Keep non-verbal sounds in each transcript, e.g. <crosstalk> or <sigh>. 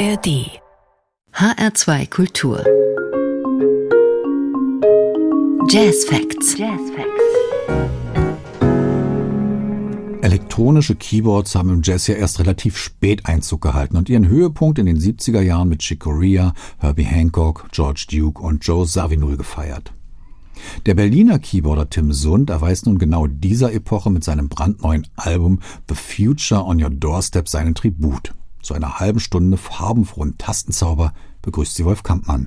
ARD HR2 Kultur Jazz Facts. Jazz Facts. Elektronische Keyboards haben im Jazz ja erst relativ spät Einzug gehalten und ihren Höhepunkt in den 70er Jahren mit Chick Corea, Herbie Hancock, George Duke und Joe Zawinul gefeiert. Der Berliner Keyboarder Tim Sund erweist nun genau dieser Epoche mit seinem brandneuen Album The Future on Your Doorstep seinen Tribut. Zu einer halben Stunde farbenfrohen Tastenzauber begrüßt sie Wolf Kampmann.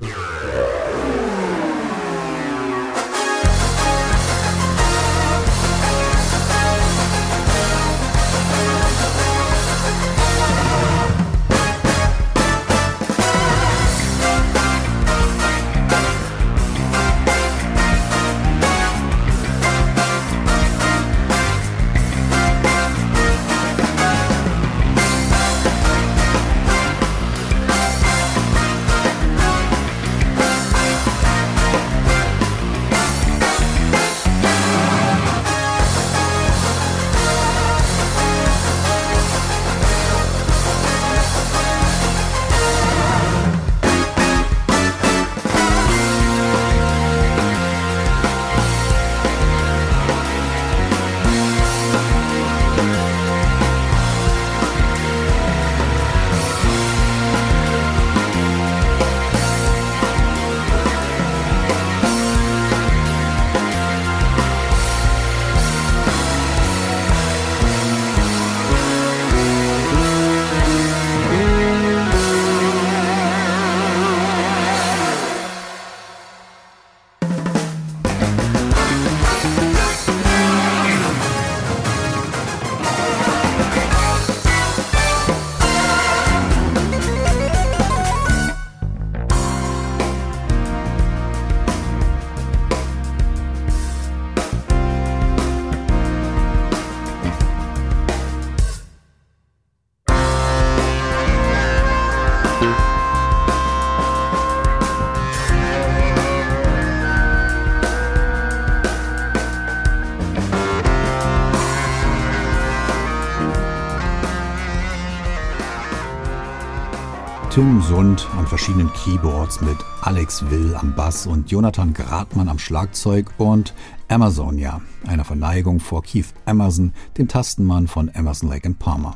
Sund an verschiedenen Keyboards mit Alex Will am Bass und Jonathan Gradmann am Schlagzeug und Amazonia, einer Verneigung vor Keith Emerson, dem Tastenmann von Emerson Lake Palmer.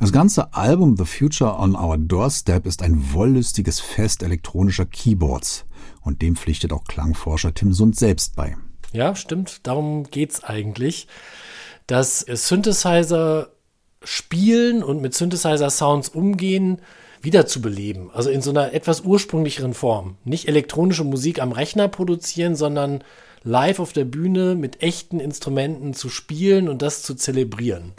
Das ganze Album The Future on Our Doorstep ist ein wollüstiges Fest elektronischer Keyboards und dem pflichtet auch Klangforscher Tim Sund selbst bei. Ja, stimmt, darum geht's eigentlich, dass Synthesizer spielen und mit Synthesizer-Sounds umgehen wiederzubeleben. Also in so einer etwas ursprünglicheren Form. Nicht elektronische Musik am Rechner produzieren, sondern live auf der Bühne mit echten Instrumenten zu spielen und das zu zelebrieren.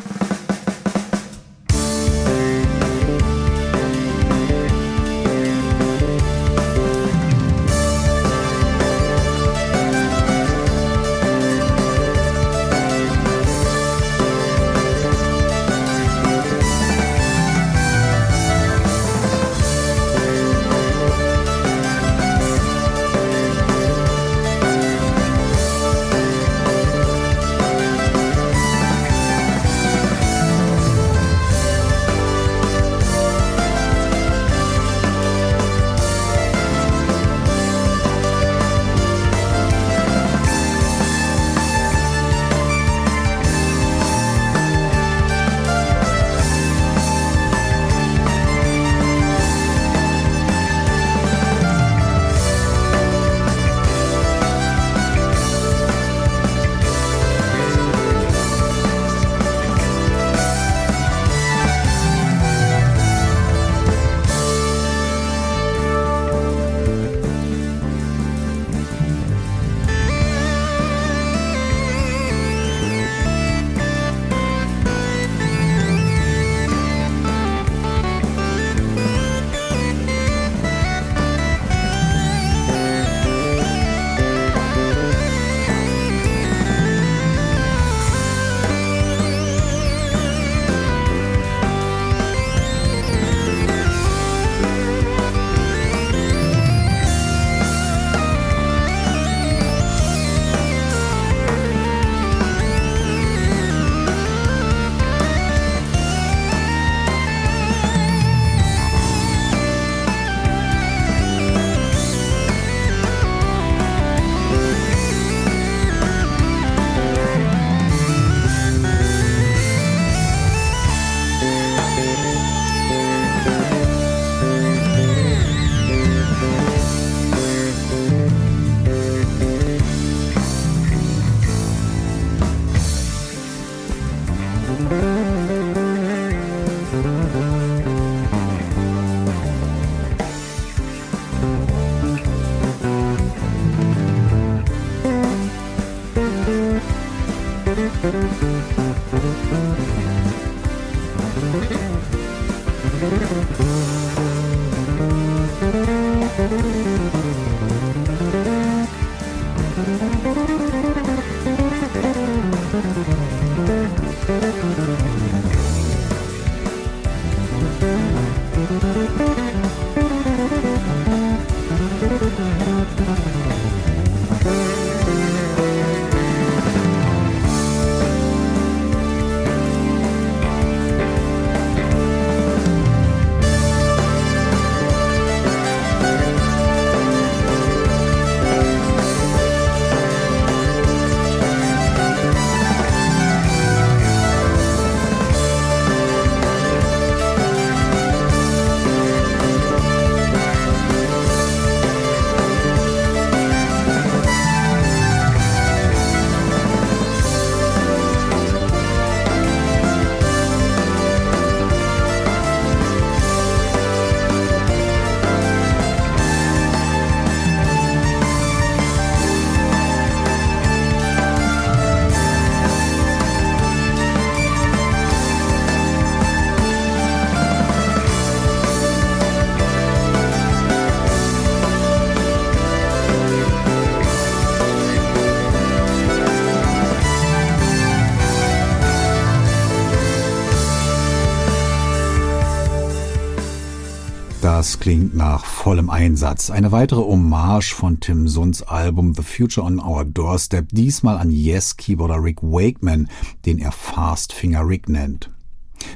Klingt nach vollem Einsatz. Eine weitere Hommage von Tim Sunds Album The Future on Our Doorstep, diesmal an Yes-Keyboarder Rick Wakeman, den er Fast Finger Rick nennt.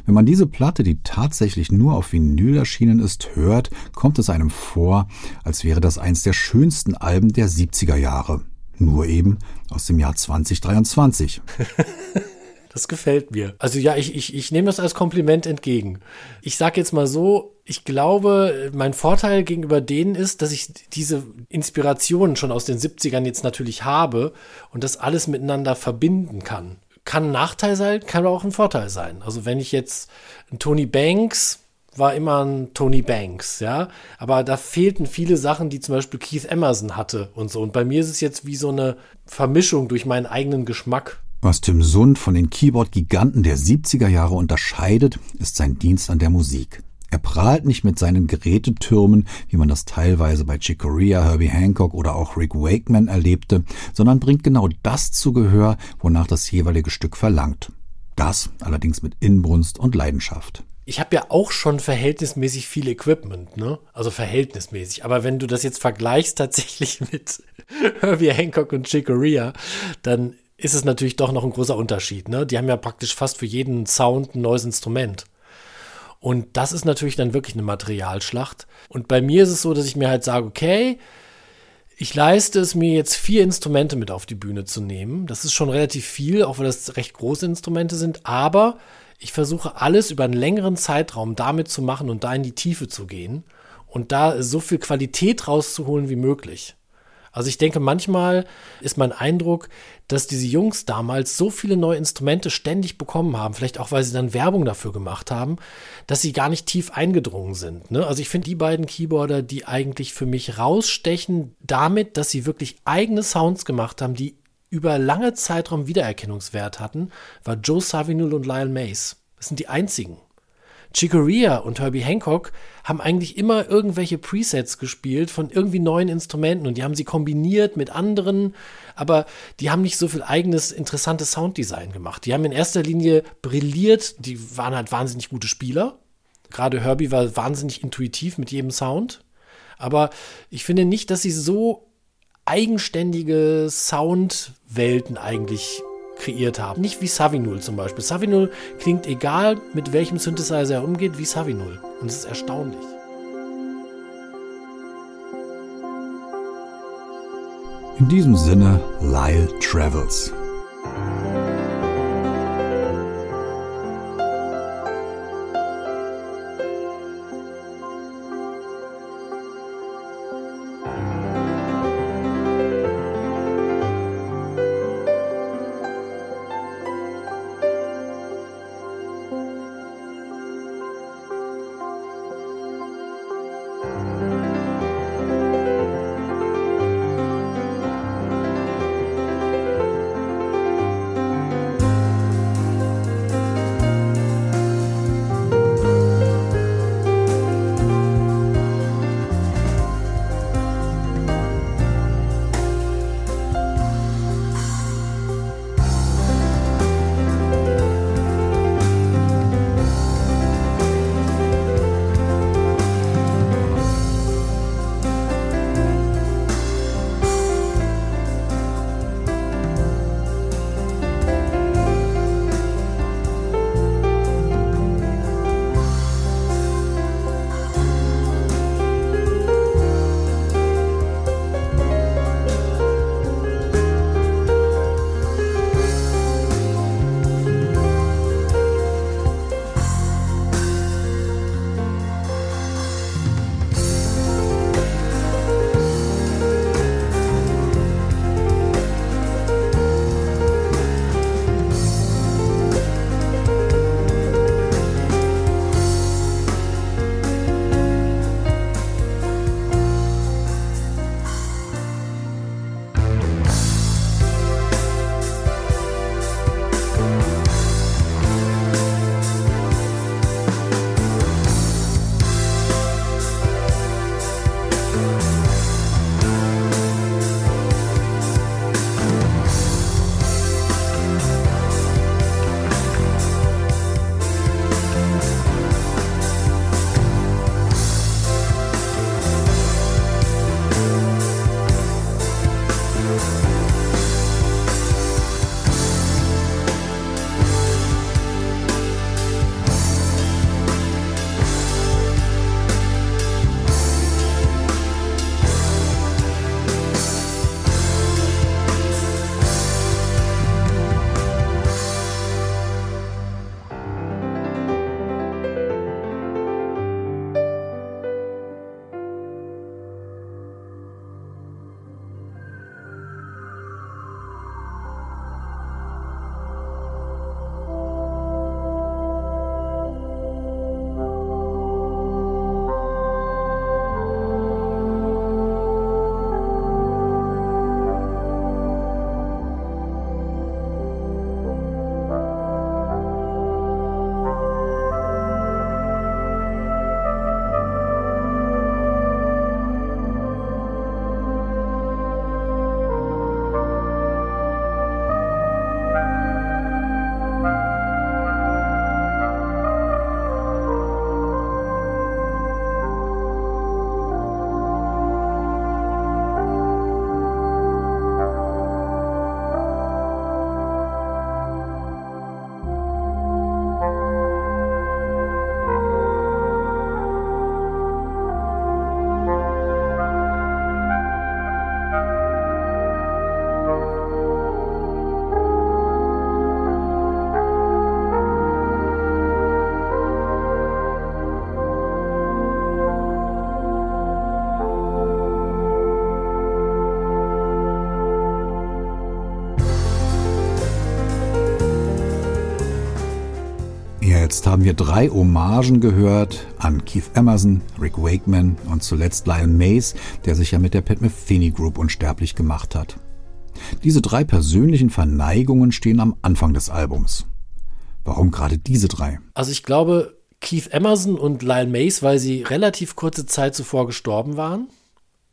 Wenn man diese Platte, die tatsächlich nur auf Vinyl erschienen ist, hört, kommt es einem vor, als wäre das eins der schönsten Alben der 70er Jahre. Nur eben aus dem Jahr 2023. <laughs> Das gefällt mir. Also ja, ich, ich, ich nehme das als Kompliment entgegen. Ich sage jetzt mal so, ich glaube, mein Vorteil gegenüber denen ist, dass ich diese Inspirationen schon aus den 70ern jetzt natürlich habe und das alles miteinander verbinden kann. Kann ein Nachteil sein, kann aber auch ein Vorteil sein. Also wenn ich jetzt Tony Banks war immer ein Tony Banks, ja. Aber da fehlten viele Sachen, die zum Beispiel Keith Emerson hatte und so. Und bei mir ist es jetzt wie so eine Vermischung durch meinen eigenen Geschmack. Was Tim Sund von den Keyboard-Giganten der 70er Jahre unterscheidet, ist sein Dienst an der Musik. Er prahlt nicht mit seinen Gerätetürmen, wie man das teilweise bei Chick Corea, Herbie Hancock oder auch Rick Wakeman erlebte, sondern bringt genau das zu Gehör, wonach das jeweilige Stück verlangt. Das allerdings mit Inbrunst und Leidenschaft. Ich habe ja auch schon verhältnismäßig viel Equipment, ne? Also verhältnismäßig. Aber wenn du das jetzt vergleichst tatsächlich <laughs> mit Herbie Hancock und Chick Corea, dann ist es natürlich doch noch ein großer Unterschied. Ne? Die haben ja praktisch fast für jeden Sound ein neues Instrument. Und das ist natürlich dann wirklich eine Materialschlacht. Und bei mir ist es so, dass ich mir halt sage, okay, ich leiste es mir jetzt vier Instrumente mit auf die Bühne zu nehmen. Das ist schon relativ viel, auch weil das recht große Instrumente sind. Aber ich versuche alles über einen längeren Zeitraum damit zu machen und da in die Tiefe zu gehen und da so viel Qualität rauszuholen wie möglich. Also ich denke, manchmal ist mein Eindruck, dass diese Jungs damals so viele neue Instrumente ständig bekommen haben, vielleicht auch, weil sie dann Werbung dafür gemacht haben, dass sie gar nicht tief eingedrungen sind. Ne? Also ich finde die beiden Keyboarder, die eigentlich für mich rausstechen, damit, dass sie wirklich eigene Sounds gemacht haben, die über lange Zeitraum Wiedererkennungswert hatten, war Joe Savinul und Lyle Mays. Das sind die einzigen. Chicoria und Herbie Hancock haben eigentlich immer irgendwelche Presets gespielt von irgendwie neuen Instrumenten und die haben sie kombiniert mit anderen, aber die haben nicht so viel eigenes interessantes Sounddesign gemacht. Die haben in erster Linie brilliert, die waren halt wahnsinnig gute Spieler. Gerade Herbie war wahnsinnig intuitiv mit jedem Sound. Aber ich finde nicht, dass sie so eigenständige Soundwelten eigentlich kreiert haben. Nicht wie Savinul zum Beispiel. Savinul klingt egal, mit welchem Synthesizer er umgeht, wie Savinul. Und es ist erstaunlich. In diesem Sinne, Lyle Travels. Haben wir drei Hommagen gehört an Keith Emerson, Rick Wakeman und zuletzt Lion Mays, der sich ja mit der Pat Metheny Group unsterblich gemacht hat. Diese drei persönlichen Verneigungen stehen am Anfang des Albums. Warum gerade diese drei? Also ich glaube, Keith Emerson und Lyle Mays, weil sie relativ kurze Zeit zuvor gestorben waren.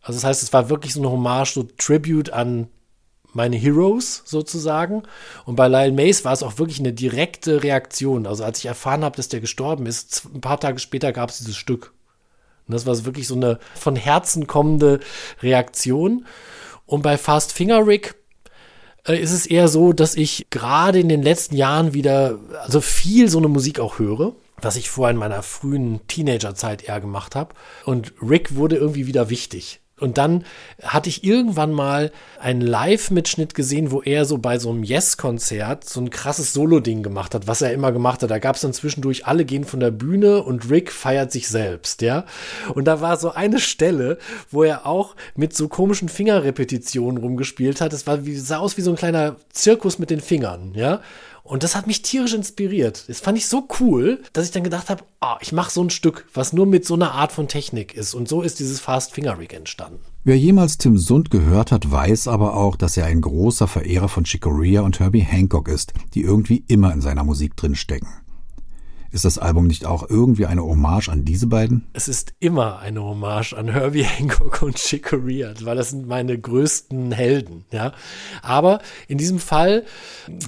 Also das heißt, es war wirklich so eine Hommage, so Tribute an meine Heroes sozusagen. Und bei Lyle Mays war es auch wirklich eine direkte Reaktion. Also als ich erfahren habe, dass der gestorben ist, ein paar Tage später gab es dieses Stück. Und das war wirklich so eine von Herzen kommende Reaktion. Und bei Fast Finger Rick äh, ist es eher so, dass ich gerade in den letzten Jahren wieder, also viel so eine Musik auch höre was ich vorher in meiner frühen Teenagerzeit eher gemacht habe. Und Rick wurde irgendwie wieder wichtig. Und dann hatte ich irgendwann mal einen Live-Mitschnitt gesehen, wo er so bei so einem Yes-Konzert so ein krasses Solo-Ding gemacht hat, was er immer gemacht hat. Da gab es dann zwischendurch, alle gehen von der Bühne und Rick feiert sich selbst, ja. Und da war so eine Stelle, wo er auch mit so komischen Fingerrepetitionen rumgespielt hat. Es sah aus wie so ein kleiner Zirkus mit den Fingern, ja. Und das hat mich tierisch inspiriert. Das fand ich so cool, dass ich dann gedacht habe, oh, ich mache so ein Stück, was nur mit so einer Art von Technik ist. Und so ist dieses Fast Finger Rig entstanden. Wer jemals Tim Sund gehört hat, weiß aber auch, dass er ein großer Verehrer von Chick Corea und Herbie Hancock ist, die irgendwie immer in seiner Musik drinstecken. Ist das Album nicht auch irgendwie eine Hommage an diese beiden? Es ist immer eine Hommage an Herbie <laughs> Hancock und Chick Corea, weil das sind meine größten Helden, ja. Aber in diesem Fall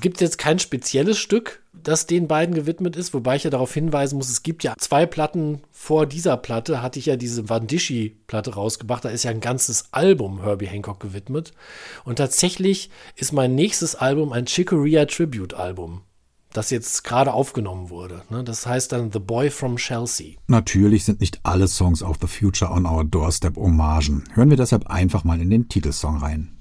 gibt es jetzt kein spezielles Stück, das den beiden gewidmet ist, wobei ich ja darauf hinweisen muss, es gibt ja zwei Platten vor dieser Platte, hatte ich ja diese Vandishi-Platte rausgebracht, da ist ja ein ganzes Album Herbie Hancock gewidmet. Und tatsächlich ist mein nächstes Album ein Chicoria Tribute-Album das jetzt gerade aufgenommen wurde. Ne? Das heißt dann The Boy from Chelsea. Natürlich sind nicht alle Songs auf The Future on Our Doorstep Hommagen. Hören wir deshalb einfach mal in den Titelsong rein.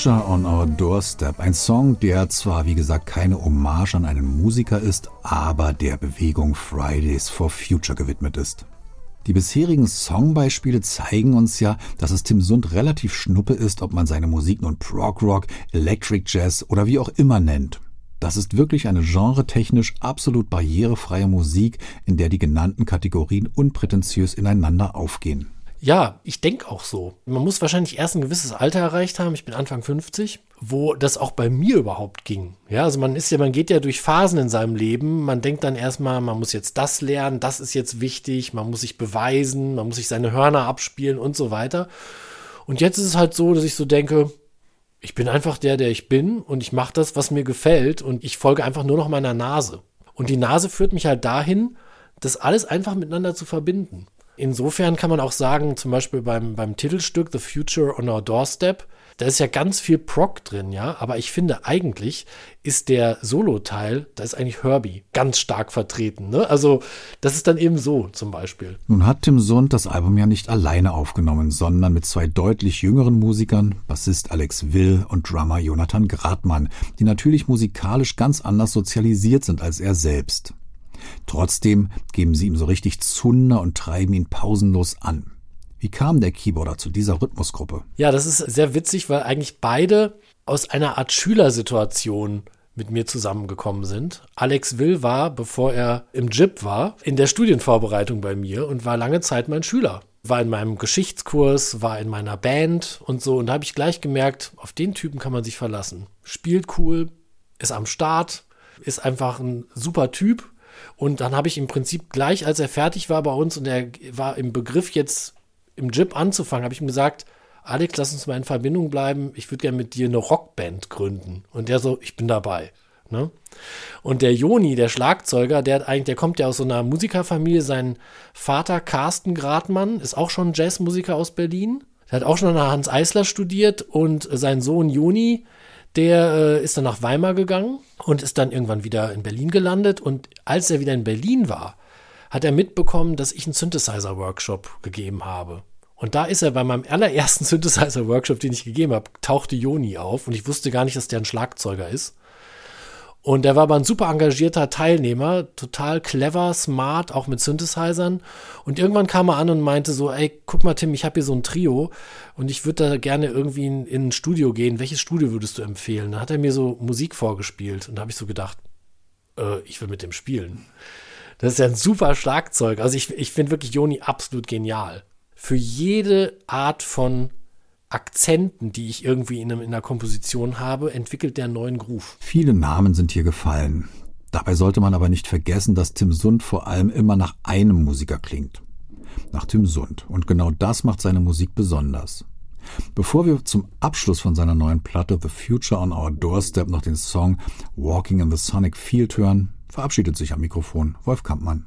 Future on Our Doorstep. Ein Song, der zwar, wie gesagt, keine Hommage an einen Musiker ist, aber der Bewegung Fridays for Future gewidmet ist. Die bisherigen Songbeispiele zeigen uns ja, dass es Tim Sund relativ schnuppe ist, ob man seine Musik nun Prog Rock, Electric Jazz oder wie auch immer nennt. Das ist wirklich eine genretechnisch absolut barrierefreie Musik, in der die genannten Kategorien unprätentiös ineinander aufgehen. Ja, ich denke auch so. Man muss wahrscheinlich erst ein gewisses Alter erreicht haben. Ich bin Anfang 50, wo das auch bei mir überhaupt ging. Ja, also man ist ja, man geht ja durch Phasen in seinem Leben. Man denkt dann erstmal, man muss jetzt das lernen, das ist jetzt wichtig, man muss sich beweisen, man muss sich seine Hörner abspielen und so weiter. Und jetzt ist es halt so, dass ich so denke, ich bin einfach der, der ich bin und ich mache das, was mir gefällt und ich folge einfach nur noch meiner Nase. Und die Nase führt mich halt dahin, das alles einfach miteinander zu verbinden. Insofern kann man auch sagen, zum Beispiel beim, beim Titelstück The Future on Our Doorstep, da ist ja ganz viel Proc drin, ja, aber ich finde eigentlich ist der Solo-Teil, da ist eigentlich Herbie ganz stark vertreten, ne? Also das ist dann eben so zum Beispiel. Nun hat Tim Sund das Album ja nicht alleine aufgenommen, sondern mit zwei deutlich jüngeren Musikern, Bassist Alex Will und Drummer Jonathan Gradmann, die natürlich musikalisch ganz anders sozialisiert sind als er selbst. Trotzdem geben sie ihm so richtig Zunder und treiben ihn pausenlos an. Wie kam der Keyboarder zu dieser Rhythmusgruppe? Ja, das ist sehr witzig, weil eigentlich beide aus einer Art Schülersituation mit mir zusammengekommen sind. Alex Will war, bevor er im JIP war, in der Studienvorbereitung bei mir und war lange Zeit mein Schüler. War in meinem Geschichtskurs, war in meiner Band und so. Und da habe ich gleich gemerkt, auf den Typen kann man sich verlassen. Spielt cool, ist am Start, ist einfach ein super Typ. Und dann habe ich im Prinzip gleich, als er fertig war bei uns und er war im Begriff jetzt im Jip anzufangen, habe ich ihm gesagt, Alex, lass uns mal in Verbindung bleiben. Ich würde gerne mit dir eine Rockband gründen. Und der so, ich bin dabei. Ne? Und der Joni, der Schlagzeuger, der eigentlich, der kommt ja aus so einer Musikerfamilie. Sein Vater Carsten Gradmann ist auch schon Jazzmusiker aus Berlin. Der hat auch schon an Hans Eisler studiert und sein Sohn Joni, der äh, ist dann nach Weimar gegangen und ist dann irgendwann wieder in Berlin gelandet. Und als er wieder in Berlin war, hat er mitbekommen, dass ich einen Synthesizer-Workshop gegeben habe. Und da ist er bei meinem allerersten <laughs> Synthesizer-Workshop, den ich gegeben habe, tauchte Joni auf und ich wusste gar nicht, dass der ein Schlagzeuger ist. Und er war aber ein super engagierter Teilnehmer, total clever, smart, auch mit Synthesizern. Und irgendwann kam er an und meinte so, ey, guck mal, Tim, ich habe hier so ein Trio und ich würde da gerne irgendwie in, in, ein Studio gehen. Welches Studio würdest du empfehlen? Dann hat er mir so Musik vorgespielt und da habe ich so gedacht, äh, ich will mit dem spielen. Das ist ja ein super Schlagzeug. Also ich, ich finde wirklich Joni absolut genial für jede Art von Akzenten, die ich irgendwie in, einer Komposition habe, entwickelt der neuen Groove. Viele Namen sind hier gefallen. Dabei sollte man aber nicht vergessen, dass Tim Sund vor allem immer nach einem Musiker klingt. Nach Tim Sund. Und genau das macht seine Musik besonders. Bevor wir zum Abschluss von seiner neuen Platte The Future on Our Doorstep noch den Song Walking in the Sonic Field hören, verabschiedet sich am Mikrofon Wolf Kampmann.